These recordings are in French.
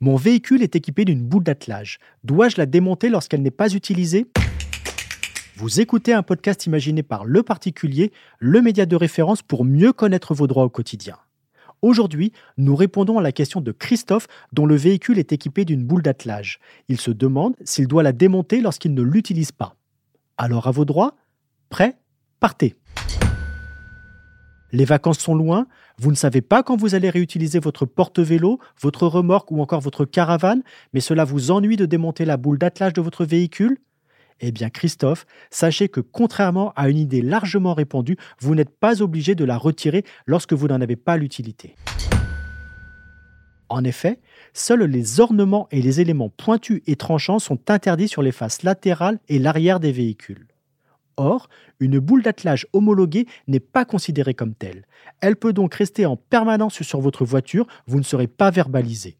Mon véhicule est équipé d'une boule d'attelage. Dois-je la démonter lorsqu'elle n'est pas utilisée? Vous écoutez un podcast imaginé par Le Particulier, le média de référence pour mieux connaître vos droits au quotidien. Aujourd'hui, nous répondons à la question de Christophe dont le véhicule est équipé d'une boule d'attelage. Il se demande s'il doit la démonter lorsqu'il ne l'utilise pas. Alors à vos droits? Prêt? Partez les vacances sont loin, vous ne savez pas quand vous allez réutiliser votre porte-vélo, votre remorque ou encore votre caravane, mais cela vous ennuie de démonter la boule d'attelage de votre véhicule? Eh bien Christophe, sachez que contrairement à une idée largement répandue, vous n'êtes pas obligé de la retirer lorsque vous n'en avez pas l'utilité. En effet, seuls les ornements et les éléments pointus et tranchants sont interdits sur les faces latérales et l'arrière des véhicules. Or, une boule d'attelage homologuée n'est pas considérée comme telle. Elle peut donc rester en permanence sur votre voiture, vous ne serez pas verbalisé.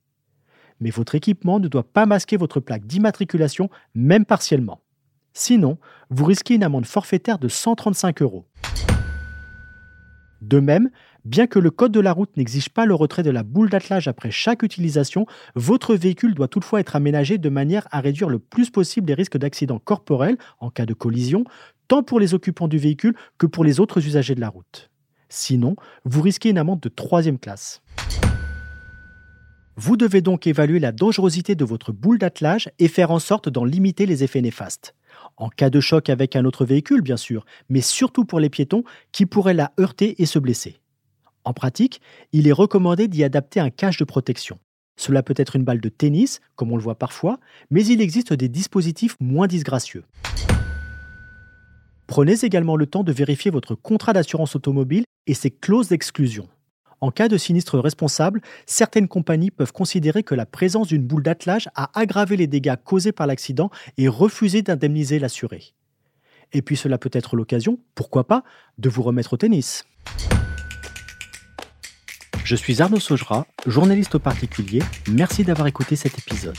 Mais votre équipement ne doit pas masquer votre plaque d'immatriculation, même partiellement. Sinon, vous risquez une amende forfaitaire de 135 euros. De même, bien que le code de la route n'exige pas le retrait de la boule d'attelage après chaque utilisation, votre véhicule doit toutefois être aménagé de manière à réduire le plus possible les risques d'accident corporel en cas de collision, tant pour les occupants du véhicule que pour les autres usagers de la route. Sinon, vous risquez une amende de troisième classe. Vous devez donc évaluer la dangerosité de votre boule d'attelage et faire en sorte d'en limiter les effets néfastes. En cas de choc avec un autre véhicule, bien sûr, mais surtout pour les piétons qui pourraient la heurter et se blesser. En pratique, il est recommandé d'y adapter un cache de protection. Cela peut être une balle de tennis, comme on le voit parfois, mais il existe des dispositifs moins disgracieux. Prenez également le temps de vérifier votre contrat d'assurance automobile et ses clauses d'exclusion. En cas de sinistre responsable, certaines compagnies peuvent considérer que la présence d'une boule d'attelage a aggravé les dégâts causés par l'accident et refuser d'indemniser l'assuré. Et puis cela peut être l'occasion, pourquoi pas, de vous remettre au tennis. Je suis Arnaud Saugera, journaliste au particulier. Merci d'avoir écouté cet épisode.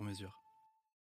sur mesure.